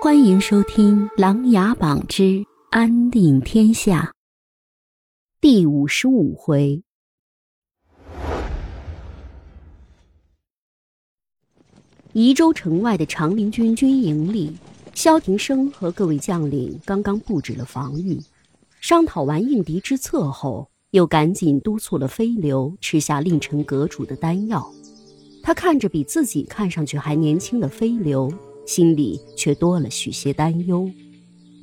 欢迎收听《琅琊榜之安定天下》第五十五回。宜州城外的长陵军军营里，萧庭生和各位将领刚刚布置了防御，商讨完应敌之策后，又赶紧督促了飞流吃下令臣阁主的丹药。他看着比自己看上去还年轻的飞流，心里却多了许些担忧。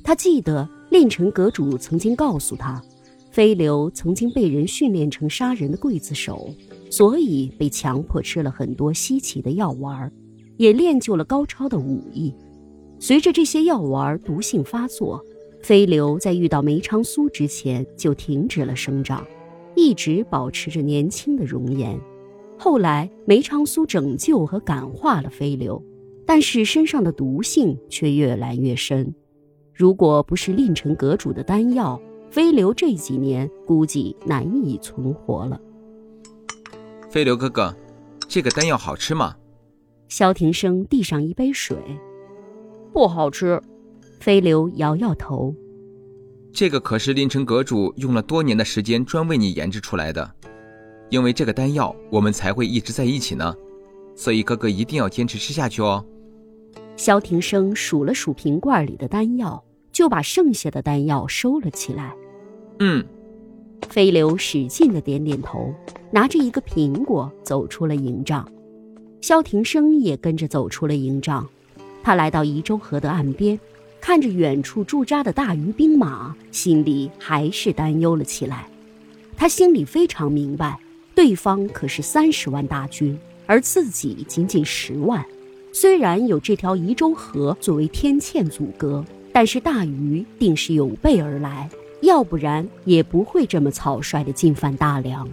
他记得令城阁主曾经告诉他，飞流曾经被人训练成杀人的刽子手，所以被强迫吃了很多稀奇的药丸，也练就了高超的武艺。随着这些药丸毒性发作，飞流在遇到梅长苏之前就停止了生长，一直保持着年轻的容颜。后来梅长苏拯救和感化了飞流，但是身上的毒性却越来越深。如果不是令城阁主的丹药，飞流这几年估计难以存活了。飞流哥哥，这个丹药好吃吗？萧庭生递上一杯水。不好吃。飞流摇摇头。这个可是令城阁主用了多年的时间专为你研制出来的。因为这个丹药，我们才会一直在一起呢，所以哥哥一定要坚持吃下去哦。萧庭生数了数瓶罐里的丹药，就把剩下的丹药收了起来。嗯，飞流使劲的点点头，拿着一个苹果走出了营帐。萧庭生也跟着走出了营帐。他来到宜州河的岸边，看着远处驻扎的大鱼兵马，心里还是担忧了起来。他心里非常明白。对方可是三十万大军，而自己仅仅十万。虽然有这条宜州河作为天堑阻隔，但是大禹定是有备而来，要不然也不会这么草率的进犯大梁。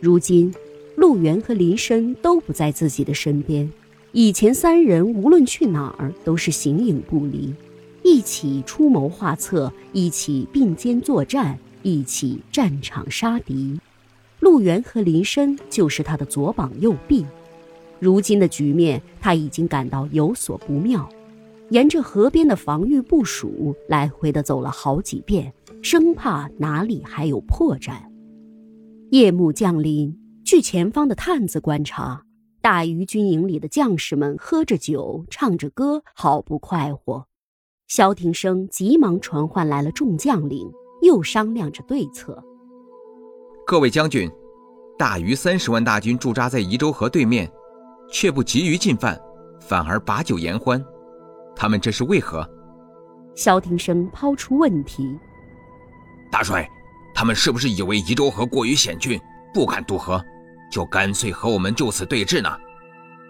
如今，陆源和林深都不在自己的身边。以前三人无论去哪儿都是形影不离，一起出谋划策，一起并肩作战，一起战场杀敌。陆源和林深就是他的左膀右臂，如今的局面他已经感到有所不妙，沿着河边的防御部署来回的走了好几遍，生怕哪里还有破绽。夜幕降临，据前方的探子观察，大余军营里的将士们喝着酒，唱着歌，好不快活。萧庭生急忙传唤来了众将领，又商量着对策。各位将军，大余三十万大军驻扎在宜州河对面，却不急于进犯，反而把酒言欢，他们这是为何？萧庭生抛出问题：“大帅，他们是不是以为宜州河过于险峻，不敢渡河，就干脆和我们就此对峙呢？”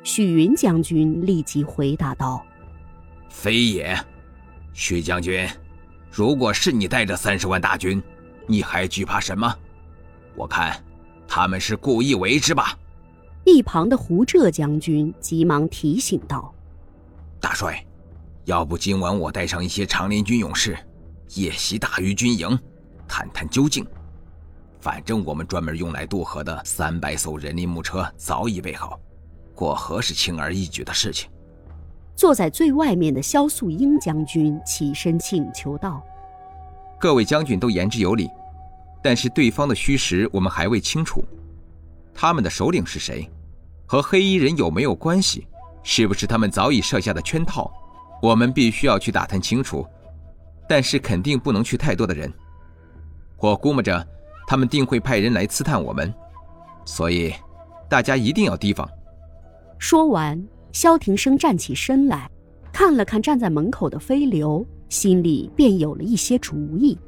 许云将军立即回答道：“非也，许将军，如果是你带着三十万大军，你还惧怕什么？”我看，他们是故意为之吧。一旁的胡浙将军急忙提醒道：“大帅，要不今晚我带上一些长林军勇士，夜袭大余军营，探探究竟。反正我们专门用来渡河的三百艘人力木车早已备好，过河是轻而易举的事情。”坐在最外面的萧素英将军起身请求道：“各位将军都言之有理。”但是对方的虚实我们还未清楚，他们的首领是谁，和黑衣人有没有关系？是不是他们早已设下的圈套？我们必须要去打探清楚。但是肯定不能去太多的人，我估摸着他们定会派人来刺探我们，所以大家一定要提防。说完，萧庭生站起身来，看了看站在门口的飞流，心里便有了一些主意。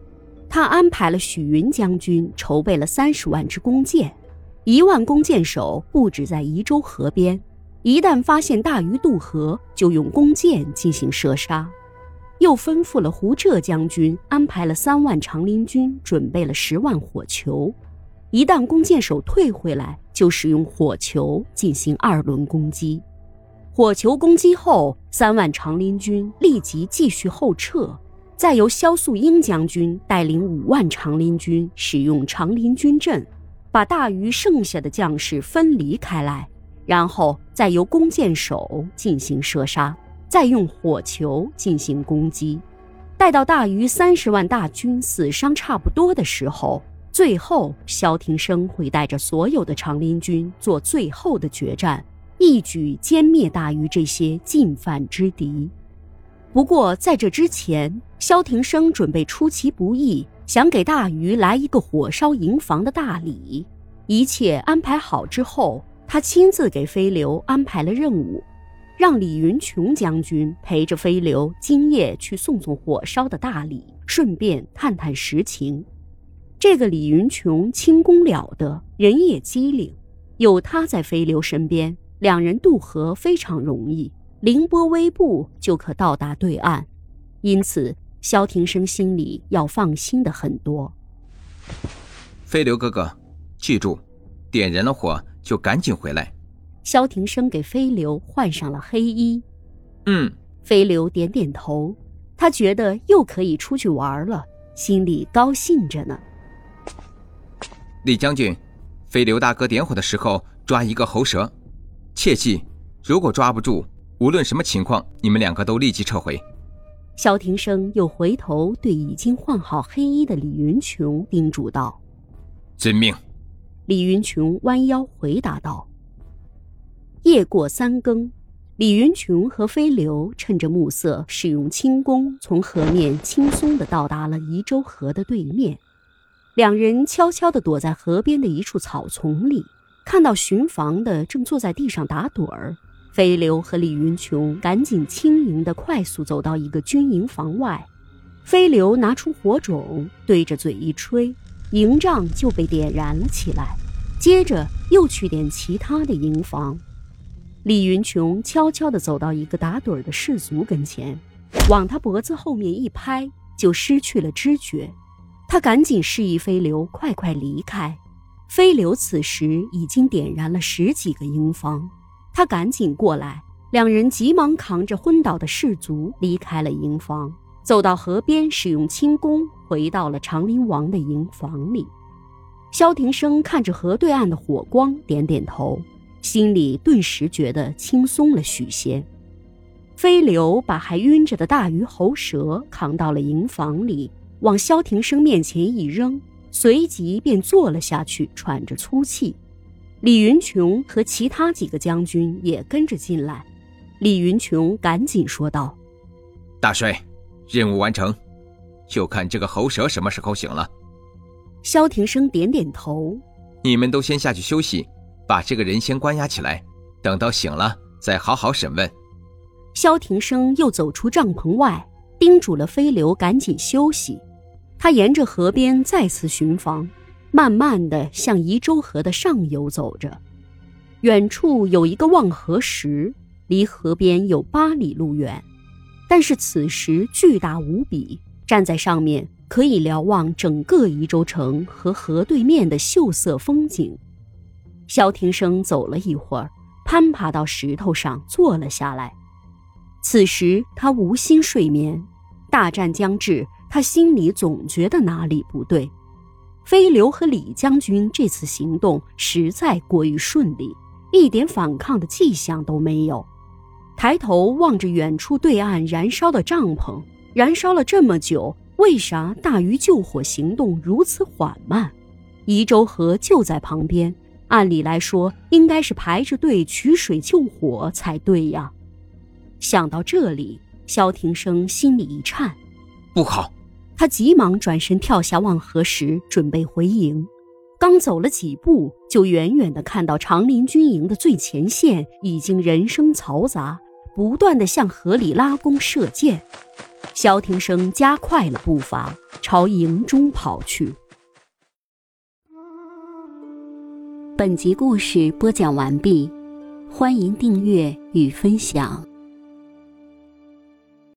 他安排了许云将军筹备了三十万支弓箭，一万弓箭手布置在宜州河边，一旦发现大鱼渡河，就用弓箭进行射杀。又吩咐了胡浙将军安排了三万长林军准备了十万火球，一旦弓箭手退回来，就使用火球进行二轮攻击。火球攻击后，三万长林军立即继续后撤。再由萧素英将军带领五万长林军使用长林军阵，把大余剩下的将士分离开来，然后再由弓箭手进行射杀，再用火球进行攻击。待到大于三十万大军死伤差不多的时候，最后萧庭生会带着所有的长林军做最后的决战，一举歼灭大于这些进犯之敌。不过在这之前，萧庭生准备出其不意，想给大鱼来一个火烧营房的大礼。一切安排好之后，他亲自给飞流安排了任务。让李云琼将军陪着飞流今夜去送送火烧的大礼，顺便探探实情。这个李云琼轻功了得，人也机灵，有他在飞流身边，两人渡河非常容易，凌波微步就可到达对岸。因此，萧庭生心里要放心的很多。飞流哥哥，记住，点燃了火就赶紧回来。萧庭生给飞流换上了黑衣，嗯，飞流点点头，他觉得又可以出去玩了，心里高兴着呢。李将军，飞流大哥点火的时候抓一个喉舌，切记，如果抓不住，无论什么情况，你们两个都立即撤回。萧庭生又回头对已经换好黑衣的李云琼叮嘱道：“遵命。”李云琼弯腰回答道。夜过三更，李云琼和飞流趁着暮色，使用轻功从河面轻松地到达了宜州河的对面。两人悄悄地躲在河边的一处草丛里，看到巡防的正坐在地上打盹儿。飞流和李云琼赶紧轻盈地快速走到一个军营房外，飞流拿出火种，对着嘴一吹，营帐就被点燃了起来。接着又去点其他的营房。李云琼悄悄地走到一个打盹的士卒跟前，往他脖子后面一拍，就失去了知觉。他赶紧示意飞流快快离开。飞流此时已经点燃了十几个营房，他赶紧过来，两人急忙扛着昏倒的士卒离开了营房，走到河边，使用轻功回到了长林王的营房里。萧庭生看着河对岸的火光，点点头。心里顿时觉得轻松了许些。飞流把还晕着的大鱼喉蛇扛到了营房里，往萧庭生面前一扔，随即便坐了下去，喘着粗气。李云琼和其他几个将军也跟着进来。李云琼赶紧说道：“大帅，任务完成，就看这个喉蛇什么时候醒了。”萧庭生点点头：“你们都先下去休息。”把这个人先关押起来，等到醒了再好好审问。萧庭生又走出帐篷外，叮嘱了飞流赶紧休息。他沿着河边再次巡防，慢慢的向宜州河的上游走着。远处有一个望河石，离河边有八里路远，但是此时巨大无比，站在上面可以瞭望整个宜州城和河对面的秀色风景。萧庭生走了一会儿，攀爬到石头上坐了下来。此时他无心睡眠，大战将至，他心里总觉得哪里不对。飞流和李将军这次行动实在过于顺利，一点反抗的迹象都没有。抬头望着远处对岸燃烧的帐篷，燃烧了这么久，为啥大鱼救火行动如此缓慢？宜州河就在旁边。按理来说，应该是排着队取水救火才对呀。想到这里，萧庭生心里一颤，不好！他急忙转身跳下望河石，准备回营。刚走了几步，就远远地看到长林军营的最前线已经人声嘈杂，不断地向河里拉弓射箭。萧庭生加快了步伐，朝营中跑去。本集故事播讲完毕，欢迎订阅与分享。